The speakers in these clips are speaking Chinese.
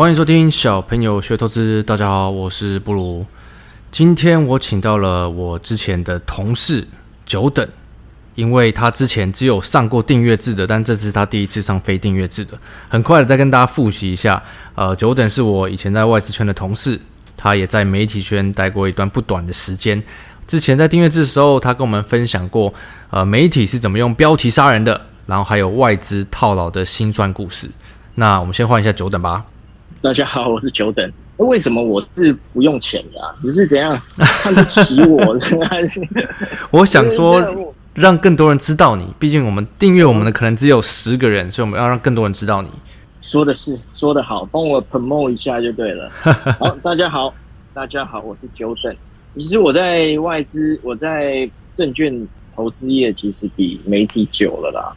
欢迎收听小朋友学投资。大家好，我是布鲁。今天我请到了我之前的同事久等，因为他之前只有上过订阅制的，但这次他第一次上非订阅制的。很快的再跟大家复习一下，呃，久等是我以前在外资圈的同事，他也在媒体圈待过一段不短的时间。之前在订阅制的时候，他跟我们分享过，呃，媒体是怎么用标题杀人的，然后还有外资套牢的辛酸故事。那我们先换一下久等吧。大家好，我是久等。为什么我是不用钱的啊？你是怎样看不起我？还是 我想说，让更多人知道你。毕竟我们订阅我们的可能只有十个人，所以我们要让更多人知道你。说的是，说的好，帮我 promote 一下就对了。好，大家好，大家好，我是久等。其实我在外资，我在证券投资业，其实比媒体久了啦。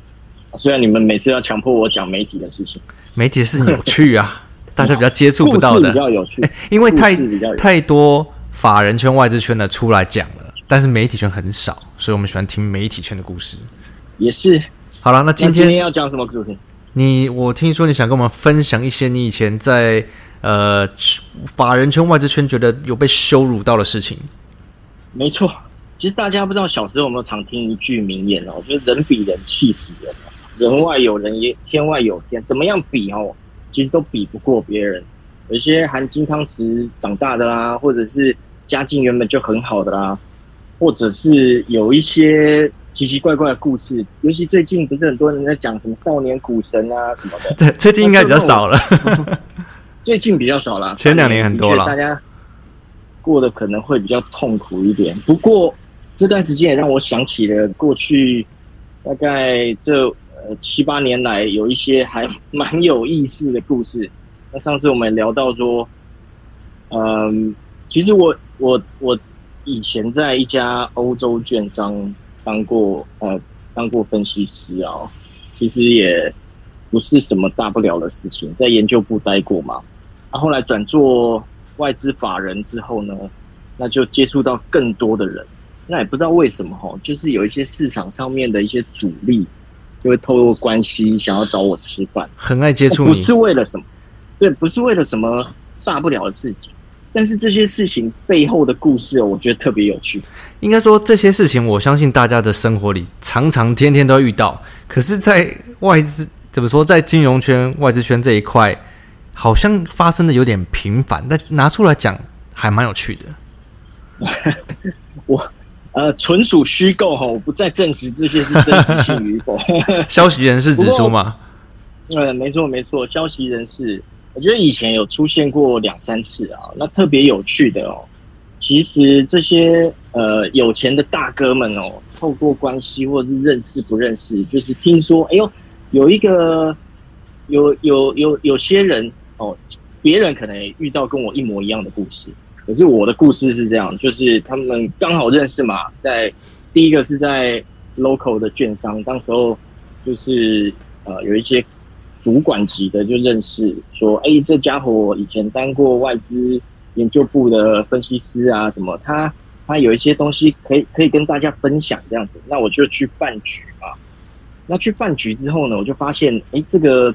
虽然你们每次要强迫我讲媒体的事情，媒体是有趣啊。大家比较接触不到的，比较有趣，因为太太多法人圈、外资圈的出来讲了，但是媒体圈很少，所以我们喜欢听媒体圈的故事。也是。好了，那今天，今天要讲什么主题？你我听说你想跟我们分享一些你以前在呃法人圈、外资圈觉得有被羞辱到的事情。没错，其实大家不知道小时候有没有常听一句名言哦，就是人比人气死人，人外有人也天外有天，怎么样比哦？其实都比不过别人，有一些含金汤匙长大的啦，或者是家境原本就很好的啦，或者是有一些奇奇怪怪的故事。尤其最近不是很多人在讲什么少年股神啊什么的，对，最近应该比较少了。最近比较少了，前两年很多了。大家过得可能会比较痛苦一点。不过这段时间也让我想起了过去大概这。呃，七八年来有一些还蛮有意思的故事。那上次我们聊到说，嗯，其实我我我以前在一家欧洲券商当过呃当过分析师啊，其实也不是什么大不了的事情，在研究部待过嘛。啊，后来转做外资法人之后呢，那就接触到更多的人。那也不知道为什么哈，就是有一些市场上面的一些主力。就会透过关系想要找我吃饭，很爱接触你，不是为了什么，对，不是为了什么大不了的事情，但是这些事情背后的故事，我觉得特别有趣。应该说这些事情，我相信大家的生活里常常天天都遇到，可是，在外资怎么说，在金融圈、外资圈这一块，好像发生的有点频繁，但拿出来讲还蛮有趣的。我。呃，纯属虚构哈，我不再证实这些是真实性与否。消息人士指出吗？呃，没错没错，消息人士，我觉得以前有出现过两三次啊。那特别有趣的哦，其实这些呃有钱的大哥们哦，透过关系或者是认识不认识，就是听说，哎呦，有一个有有有有些人哦，别人可能也遇到跟我一模一样的故事。可是我的故事是这样，就是他们刚好认识嘛，在第一个是在 local 的券商，当时候就是呃有一些主管级的就认识，说，哎，这家伙以前当过外资研究部的分析师啊，什么，他他有一些东西可以可以跟大家分享这样子，那我就去饭局嘛。那去饭局之后呢，我就发现，哎，这个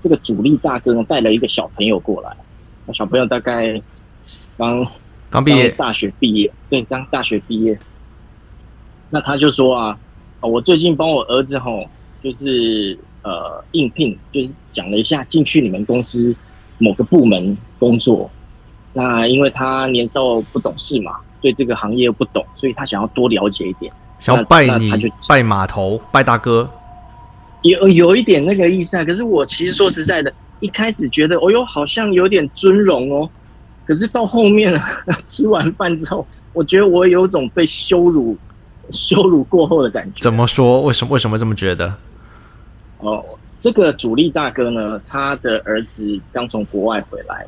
这个主力大哥呢带了一个小朋友过来，那小朋友大概。刚刚毕业，大学毕业，对，刚大学毕业。那他就说啊，我最近帮我儿子吼，就是呃应聘，就是讲了一下进去你们公司某个部门工作。那因为他年少不懂事嘛，对这个行业又不懂，所以他想要多了解一点，想要拜你，就拜码头，拜大哥，有有一点那个意思啊。可是我其实说实在的，一开始觉得，哦哟，好像有点尊荣哦。可是到后面了，吃完饭之后，我觉得我有种被羞辱、羞辱过后的感觉。怎么说？为什么？为什么这么觉得？哦，这个主力大哥呢，他的儿子刚从国外回来，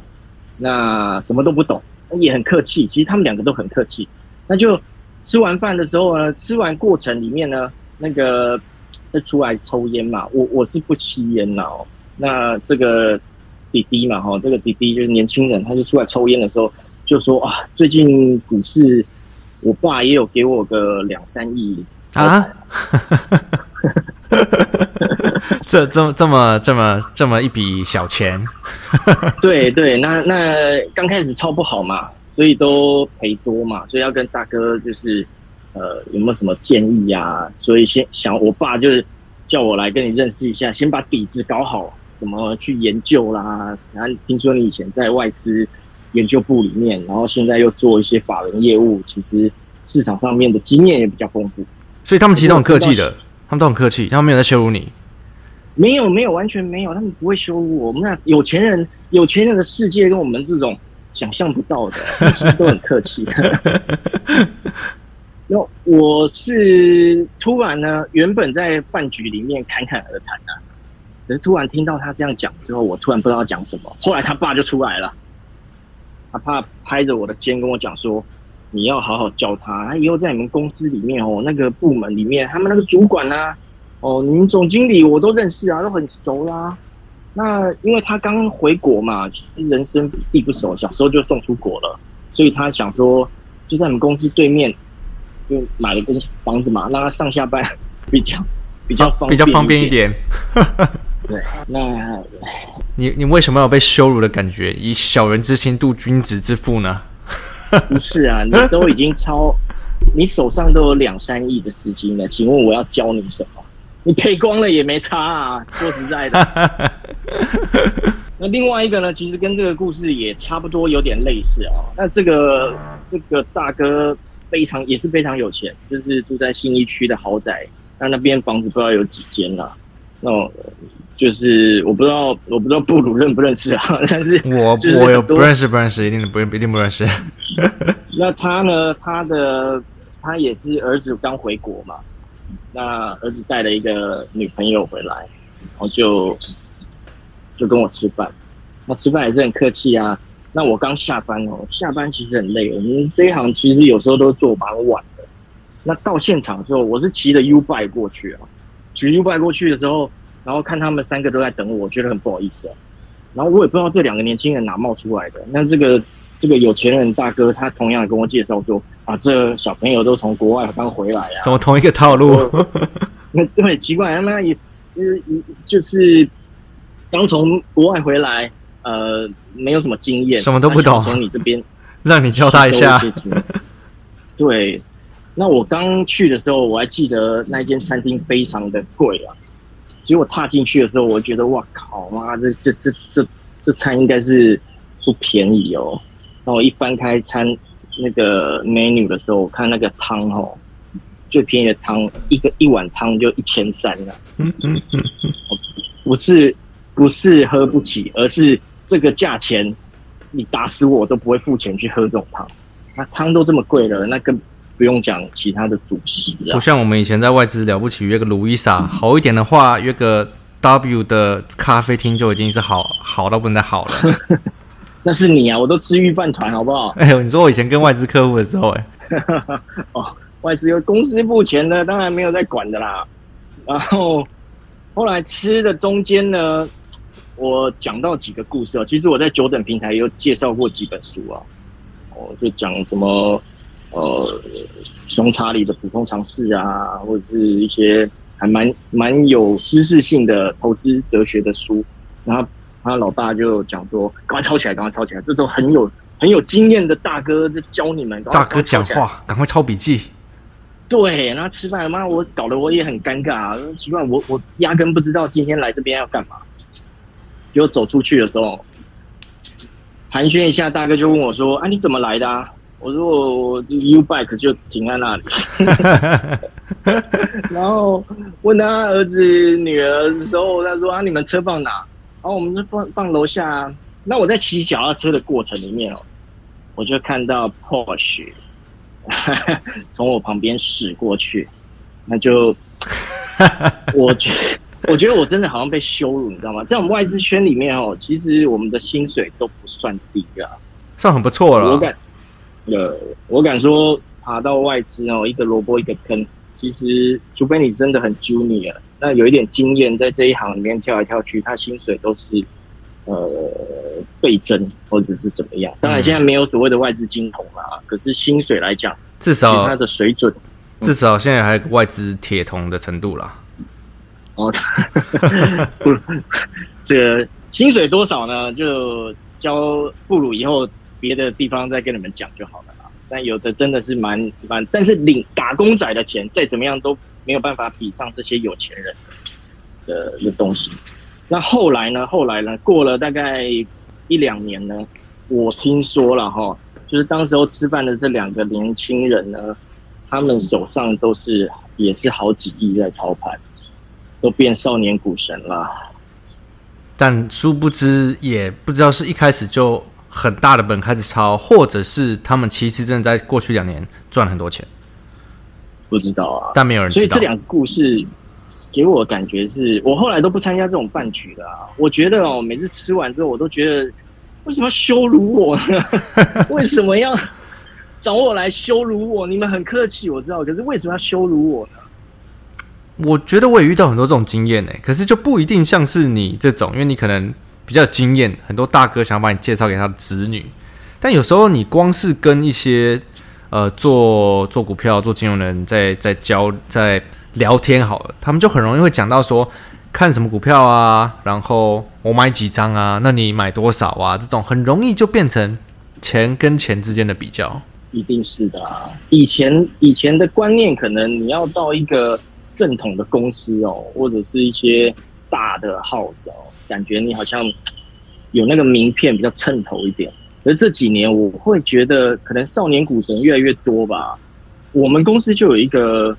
那什么都不懂，也很客气。其实他们两个都很客气。那就吃完饭的时候呢，吃完过程里面呢，那个就出来抽烟嘛。我我是不吸烟的哦。那这个。弟弟嘛，哈，这个弟弟就是年轻人，他就出来抽烟的时候就说啊，最近股市，我爸也有给我个两三亿啊，这这么这么这么这么一笔小钱，对对，那那刚开始抄不好嘛，所以都赔多嘛，所以要跟大哥就是呃有没有什么建议呀、啊？所以先想我爸就是叫我来跟你认识一下，先把底子搞好。怎么去研究啦？然后听说你以前在外资研究部里面，然后现在又做一些法人业务，其实市场上面的经验也比较丰富。所以他们其实都很客气的，他们都很客气，他们没有在羞辱你。没有，没有，完全没有，他们不会羞辱我。我们那有钱人，有钱人的世界跟我们这种想象不到的，其实都很客气。那我是突然呢，原本在饭局里面侃侃而谈啊。可是突然听到他这样讲之后，我突然不知道讲什么。后来他爸就出来了，他爸拍着我的肩跟我讲说：“你要好好教他，他以后在你们公司里面哦，那个部门里面，他们那个主管啊，哦，你们总经理我都认识啊，都很熟啦、啊。那因为他刚回国嘛，人生地不熟，小时候就送出国了，所以他想说就在你们公司对面，就买了个房子嘛，让他上下班 比较比较方便、啊、比较方便一点。”对，那你你为什么要被羞辱的感觉？以小人之心度君子之腹呢？不是啊，你都已经超，你手上都有两三亿的资金了，请问我要教你什么？你赔光了也没差啊，说实在的。那另外一个呢，其实跟这个故事也差不多，有点类似啊。那这个这个大哥非常也是非常有钱，就是住在信义区的豪宅，那那边房子不知道有几间了，那种。就是我不知道，我不知道布鲁认不认识啊，但是我我有不认识，不认识，一定不一定不认识。那他呢？他的他也是儿子刚回国嘛，那儿子带了一个女朋友回来，然后就就跟我吃饭，那吃饭也是很客气啊。那我刚下班哦，下班其实很累，我们这一行其实有时候都做蛮晚的。那到现场的时候，我是骑着 U-Bike 过去啊，骑 U-Bike 过去的时候。然后看他们三个都在等我，我觉得很不好意思啊。然后我也不知道这两个年轻人哪冒出来的。那这个这个有钱人大哥，他同样跟我介绍说啊，这小朋友都从国外刚回来啊。怎么同一个套路？那 对，很奇怪，他们也就是就是刚从国外回来，呃，没有什么经验，什么都不懂。从你这边 让你教他一下。对，那我刚去的时候，我还记得那间餐厅非常的贵啊。结果踏进去的时候，我觉得哇靠妈，这这这这这餐应该是不便宜哦。然后我一翻开餐那个 menu 的时候，我看那个汤哦，最便宜的汤一个一碗汤就一千三了。不是不是喝不起，而是这个价钱，你打死我都不会付钱去喝这种汤。那汤都这么贵了，那个。不用讲其他的主席了，不像我们以前在外资了不起约个路易莎，好一点的话约个 W 的咖啡厅就已经是好好到不能再好了。那是你啊，我都吃御饭团好不好？哎呦，你说我以前跟外资客户的时候，哎，哦，外资有公司付钱的，当然没有在管的啦。然后后来吃的中间呢，我讲到几个故事哦。其实我在久等平台也有介绍过几本书啊，我就讲什么。呃，熊查理的普通常识啊，或者是一些还蛮蛮有知识性的投资哲学的书，然后他老爸就讲说：“赶快抄起来，赶快抄起来，这都很有很有经验的大哥在教你们。”大哥讲话，赶快抄笔记。对，然后吃饭，妈，我搞得我也很尴尬，奇怪，我我压根不知道今天来这边要干嘛。结果走出去的时候，寒暄一下，大哥就问我说：“啊，你怎么来的啊？”我说我 U-Bike 就停在那里，然后问他儿子女儿的时候，他说啊，你们车放哪？然后我们就放放楼下。那我在骑脚踏车的过程里面哦，我就看到 Porsche 从我旁边驶过去，那就 我觉我觉得我真的好像被羞辱，你知道吗？在我们外资圈里面哦，其实我们的薪水都不算低啊，算很不错了。我敢，呃，我敢说爬到外资哦，一个萝卜一个坑。其实，除非你真的很 junior，那有一点经验，在这一行里面跳来跳去，他薪水都是呃倍增或者是怎么样。当然，现在没有所谓的外资金童啦，嗯、可是薪水来讲，至少他的水准，至少现在还有外资铁童的程度啦。哦，不，这个薪水多少呢？就交布鲁以后，别的地方再跟你们讲就好了。但有的真的是蛮蛮，但是领打工仔的钱再怎么样都没有办法比上这些有钱人的的东西。那后来呢？后来呢？过了大概一两年呢，我听说了哈，就是当时候吃饭的这两个年轻人呢，他们手上都是也是好几亿在操盘，都变少年股神了。但殊不知，也不知道是一开始就。很大的本开始抄，或者是他们其实真的在过去两年赚了很多钱，不知道啊，但没有人知道。所以这两个故事给我的感觉是，我后来都不参加这种饭局了啊。我觉得哦，每次吃完之后，我都觉得为什么要羞辱我呢？为什么要找我来羞辱我？你们很客气，我知道，可是为什么要羞辱我呢？我觉得我也遇到很多这种经验呢，可是就不一定像是你这种，因为你可能。比较经验，很多大哥想把你介绍给他的子女，但有时候你光是跟一些呃做做股票、做金融的人在在交在聊天好了，他们就很容易会讲到说看什么股票啊，然后我买几张啊，那你买多少啊？这种很容易就变成钱跟钱之间的比较。一定是的啊，以前以前的观念可能你要到一个正统的公司哦，或者是一些大的 house 哦。感觉你好像有那个名片比较衬头一点，而这几年我会觉得可能少年股神越来越多吧。我们公司就有一个，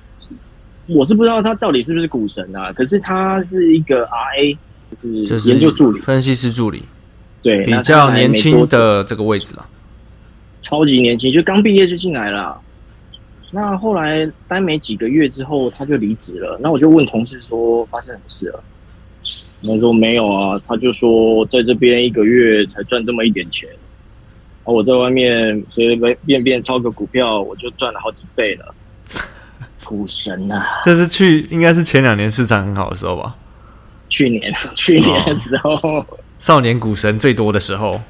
我是不知道他到底是不是股神啊，可是他是一个 RA，就是研究助理、分析师助理，对，比较年轻的这个位置了，超级年轻，就刚毕业就进来了。那后来待没几个月之后，他就离职了。那我就问同事说，发生什么事了？他说没有啊，他就说在这边一个月才赚这么一点钱，啊我在外面随随便便抄个股票，我就赚了好几倍了。股神啊！这是去应该是前两年市场很好的时候吧？去年，去年的时候，哦，少年股神最多的时候。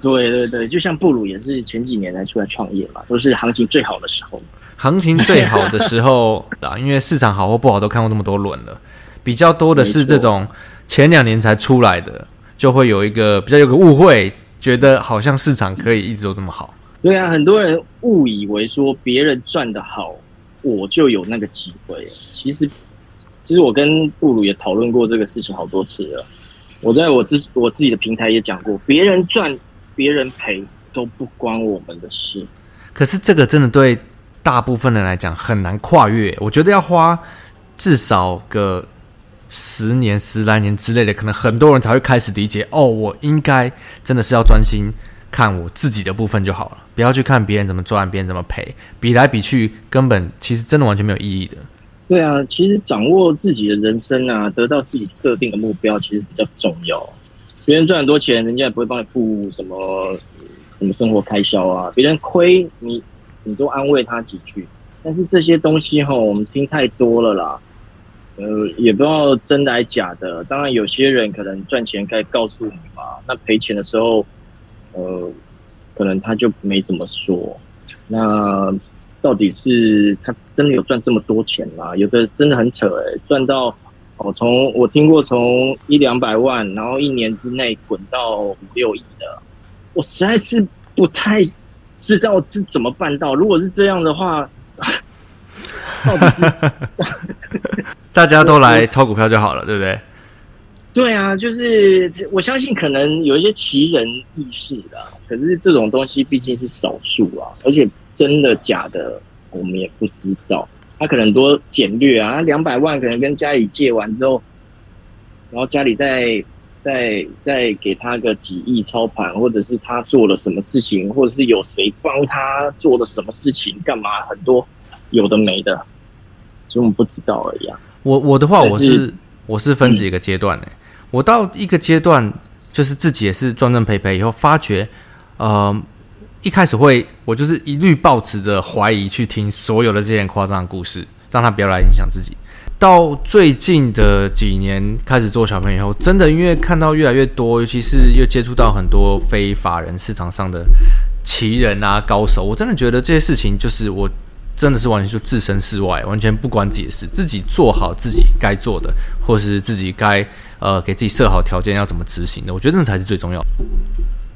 对对对，就像布鲁也是前几年才出来创业嘛，都是行情最好的时候。行情最好的时候 啊，因为市场好或不好都看过这么多轮了。比较多的是这种前两年才出来的，就会有一个比较有个误会，觉得好像市场可以一直都这么好。对啊，很多人误以为说别人赚得好，我就有那个机会。其实，其实我跟布鲁也讨论过这个事情好多次了。我在我自我自己的平台也讲过，别人赚，别人赔都不关我们的事。可是这个真的对大部分人来讲很难跨越。我觉得要花至少个。十年、十来年之类的，可能很多人才会开始理解哦。我应该真的是要专心看我自己的部分就好了，不要去看别人怎么赚，别人怎么赔，比来比去，根本其实真的完全没有意义的。对啊，其实掌握自己的人生啊，得到自己设定的目标，其实比较重要。别人赚很多钱，人家也不会帮你付什么什么生活开销啊。别人亏你，你多安慰他几句。但是这些东西哈，我们听太多了啦。呃，也不知道真的还假的。当然，有些人可能赚钱该告诉你嘛。那赔钱的时候，呃，可能他就没怎么说。那到底是他真的有赚这么多钱吗？有的真的很扯哎、赚到哦，从我听过从一两百万，然后一年之内滚到五六亿的，我实在是不太知道是怎么办到。如果是这样的话，到底是？大家都来炒股票就好了，对不对？对啊，就是我相信可能有一些奇人异事的，可是这种东西毕竟是少数啊，而且真的假的我们也不知道。他可能多简略啊，他两百万可能跟家里借完之后，然后家里再再再给他个几亿操盘，或者是他做了什么事情，或者是有谁帮他做了什么事情，干嘛很多有的没的，所以我们不知道而已啊。我我的话，我是我是分几个阶段的、欸。我到一个阶段，就是自己也是赚赚赔赔以后，发觉，呃，一开始会我就是一律抱持着怀疑去听所有的这些夸张的故事，让他不要来影响自己。到最近的几年开始做小朋友以后，真的因为看到越来越多，尤其是又接触到很多非法人市场上的奇人啊、高手，我真的觉得这些事情就是我。真的是完全就置身事外，完全不管自己的事，自己做好自己该做的，或是自己该呃给自己设好条件要怎么执行的，我觉得那才是最重要的。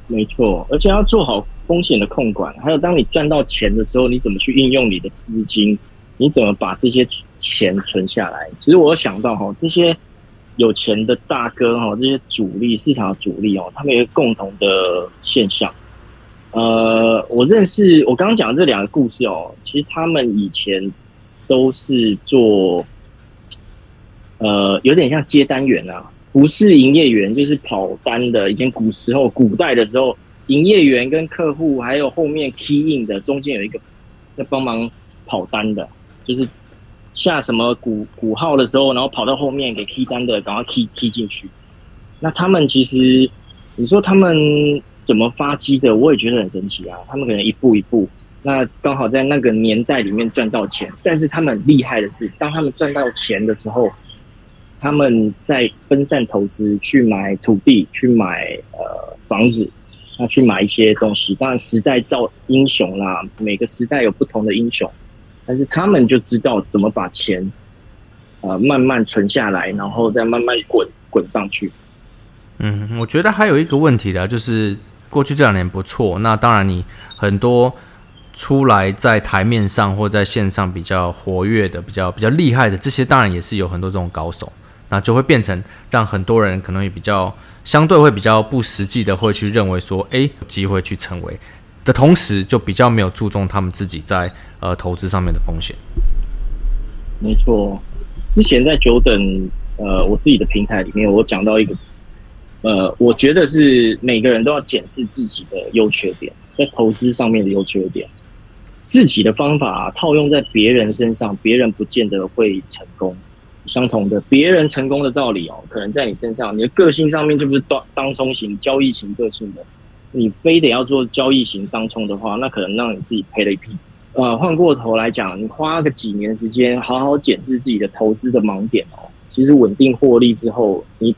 没错，而且要做好风险的控管，还有当你赚到钱的时候，你怎么去运用你的资金，你怎么把这些钱存下来？其实我想到哈，这些有钱的大哥哈，这些主力市场的主力哦，他们有一个共同的现象。呃，我认识我刚刚讲这两个故事哦，其实他们以前都是做，呃，有点像接单员啊，不是营业员，就是跑单的。以前古时候、古代的时候，营业员跟客户还有后面 key in 的中间有一个在帮忙跑单的，就是下什么股股号的时候，然后跑到后面给 key 单的，赶快 key key 进去。那他们其实，你说他们。怎么发迹的？我也觉得很神奇啊！他们可能一步一步，那刚好在那个年代里面赚到钱。但是他们厉害的是，当他们赚到钱的时候，他们在分散投资，去买土地，去买呃房子，那去买一些东西。当然时代造英雄啦，每个时代有不同的英雄，但是他们就知道怎么把钱呃慢慢存下来，然后再慢慢滚滚上去。嗯，我觉得还有一个问题的就是。过去这两年不错，那当然你很多出来在台面上或在线上比较活跃的、比较比较厉害的这些，当然也是有很多这种高手，那就会变成让很多人可能也比较相对会比较不实际的会去认为说，哎，有机会去成为的同时，就比较没有注重他们自己在呃投资上面的风险。没错，之前在久等呃我自己的平台里面，我讲到一个。呃，我觉得是每个人都要检视自己的优缺点，在投资上面的优缺点，自己的方法，套用在别人身上，别人不见得会成功。相同的，别人成功的道理哦，可能在你身上，你的个性上面就是当当冲型、交易型个性的，你非得要做交易型当冲的话，那可能让你自己赔了一屁。呃，换过头来讲，你花个几年时间，好好检视自己的投资的盲点哦，其实稳定获利之后，你。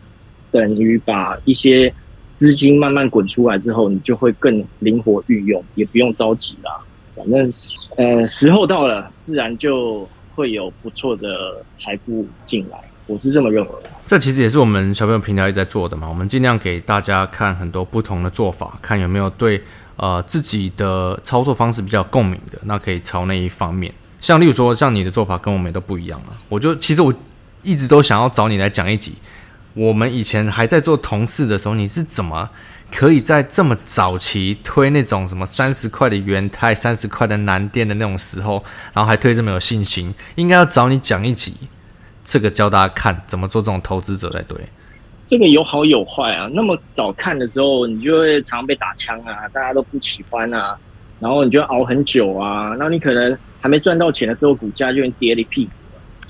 等于把一些资金慢慢滚出来之后，你就会更灵活运用，也不用着急啦。反正呃，时候到了，自然就会有不错的财富进来。我是这么认为的。这其实也是我们小朋友平台一直在做的嘛。我们尽量给大家看很多不同的做法，看有没有对呃自己的操作方式比较共鸣的，那可以朝那一方面。像例如说，像你的做法跟我们都不一样啊。我就其实我一直都想要找你来讲一集。我们以前还在做同事的时候，你是怎么可以在这么早期推那种什么三十块的元泰、三十块的南电的那种时候，然后还推这么有信心？应该要找你讲一集，这个教大家看怎么做这种投资者才对。这个有好有坏啊。那么早看的时候，你就会常被打枪啊，大家都不喜欢啊，然后你就熬很久啊，然后你可能还没赚到钱的时候，股价就跌了一屁股。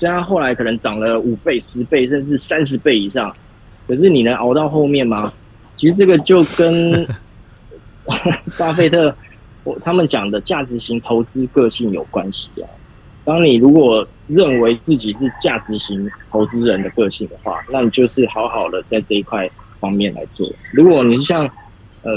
虽然后来可能涨了五倍、十倍，甚至三十倍以上，可是你能熬到后面吗？其实这个就跟巴菲特我他们讲的价值型投资个性有关系啊。当你如果认为自己是价值型投资人的个性的话，那你就是好好的在这一块方面来做。如果你是像呃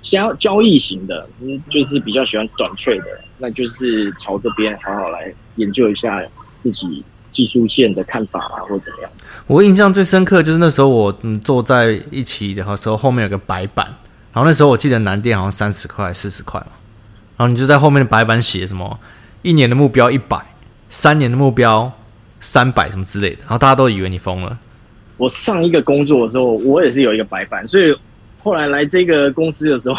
交交易型的，就是比较喜欢短脆的，那就是朝这边好好来研究一下。自己技术线的看法啊，或怎么样？我印象最深刻就是那时候我嗯坐在一起的时候，后面有个白板，然后那时候我记得南电好像三十块、四十块嘛，然后你就在后面的白板写什么一年的目标一百，三年的目标三百什么之类的，然后大家都以为你疯了。我上一个工作的时候，我也是有一个白板，所以后来来这个公司的时候，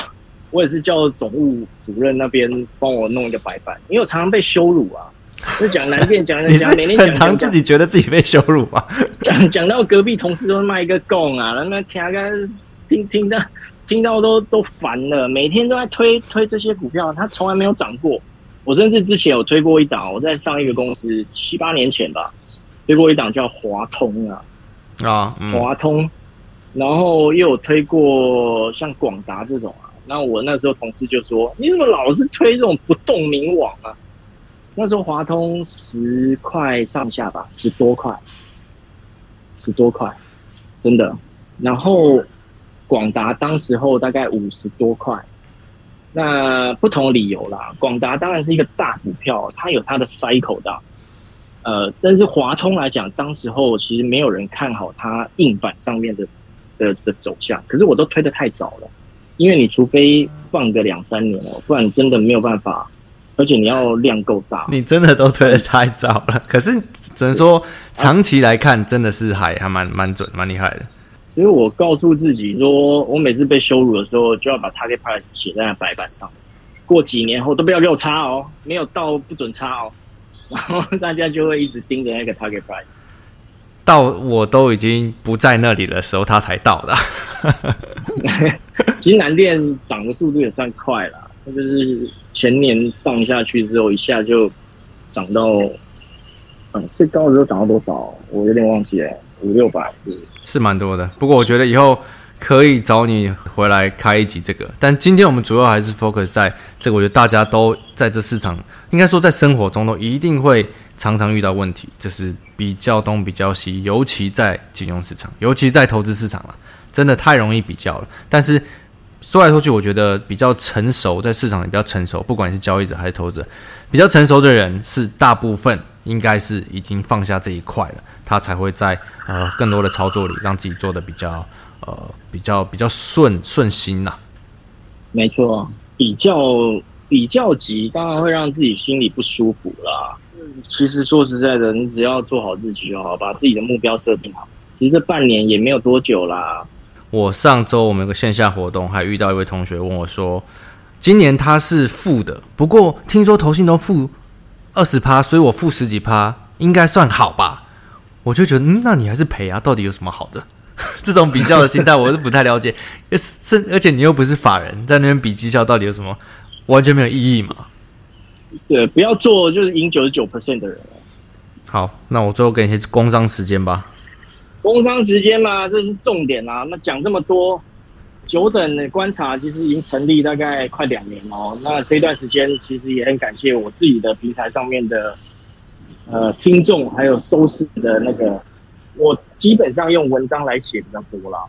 我也是叫总务主任那边帮我弄一个白板，因为我常常被羞辱啊。就讲难听，讲 你是每天很常自己觉得自己被羞辱吧？讲讲到隔壁同事都卖一个供啊，那听个听听到听到都都烦了，每天都在推推这些股票，它从来没有涨过。我甚至之前有推过一档，我在上一个公司七八年前吧，推过一档叫华通啊啊，华、嗯、通，然后又有推过像广达这种啊。那我那时候同事就说：“你怎么老是推这种不动明王啊？”那时候华通十块上下吧，十多块，十多块，真的。然后广达当时候大概五十多块。那不同理由啦，广达当然是一个大股票，它有它的 cycle 的。呃，但是华通来讲，当时候其实没有人看好它硬板上面的的的走向。可是我都推得太早了，因为你除非放个两三年哦，不然真的没有办法。而且你要量够大，你真的都推的太早了。可是只能说长期来看，真的是还还蛮蛮准，蛮厉害的。所以我告诉自己说，我每次被羞辱的时候，就要把 target price 写在那白板上。过几年后都不要给我差哦，没有到不准差哦。然后大家就会一直盯着那个 target price，到我都已经不在那里的时候，他才到的。其实南电涨的速度也算快了。就是前年放下去之后，一下就涨到涨最高的时候涨到多少？我有点忘记了，五六百是是蛮多的。不过我觉得以后可以找你回来开一集这个。但今天我们主要还是 focus 在这个，我觉得大家都在这市场，应该说在生活中都一定会常常遇到问题，就是比较东比较西，尤其在金融市场，尤其在投资市场了，真的太容易比较了。但是说来说去，我觉得比较成熟，在市场里比较成熟，不管是交易者还是投资者，比较成熟的人是大部分应该是已经放下这一块了，他才会在呃更多的操作里让自己做的比较呃比较比较顺顺心呐。没错，比较比较急，当然会让自己心里不舒服啦。其实说实在的，你只要做好自己就好，把自己的目标设定好。其实这半年也没有多久啦。我上周我们有个线下活动，还遇到一位同学问我说：“今年他是负的，不过听说投信都负二十趴，所以我负十几趴，应该算好吧？”我就觉得，嗯，那你还是赔啊？到底有什么好的？这种比较的心态我是不太了解。是，而且你又不是法人，在那边比绩效，到底有什么？完全没有意义嘛？对，不要做就是赢九十九 percent 的人。好，那我最后给你一些工商时间吧。工商时间嘛，这是重点啦。那讲这么多，久等的观察其实已经成立大概快两年哦。那这段时间其实也很感谢我自己的平台上面的呃听众，还有收视的那个，我基本上用文章来写比较多啦。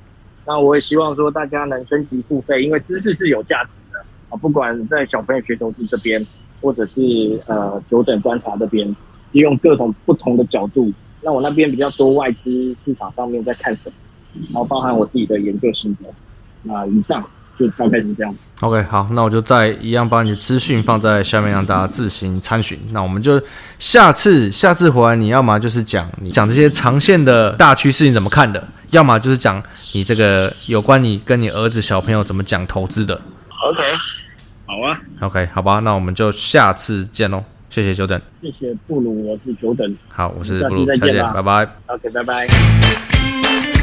那我也希望说大家能升级付费，因为知识是有价值的啊。不管在小朋友学投资这边，或者是呃久等观察这边，利用各种不同的角度。那我那边比较多外资市场上面在看什么，然后包含我自己的研究心得。那以上就大概是这样。OK，好，那我就再一样把你的资讯放在下面，让大家自行参询。那我们就下次下次回来，你要么就是讲你讲这些长线的大趋势你怎么看的，要么就是讲你这个有关你跟你儿子小朋友怎么讲投资的。OK，好啊。OK，好吧，那我们就下次见喽。谢谢久等，谢谢布鲁，我是久等。好，我是布鲁，再见，拜拜。OK，拜拜。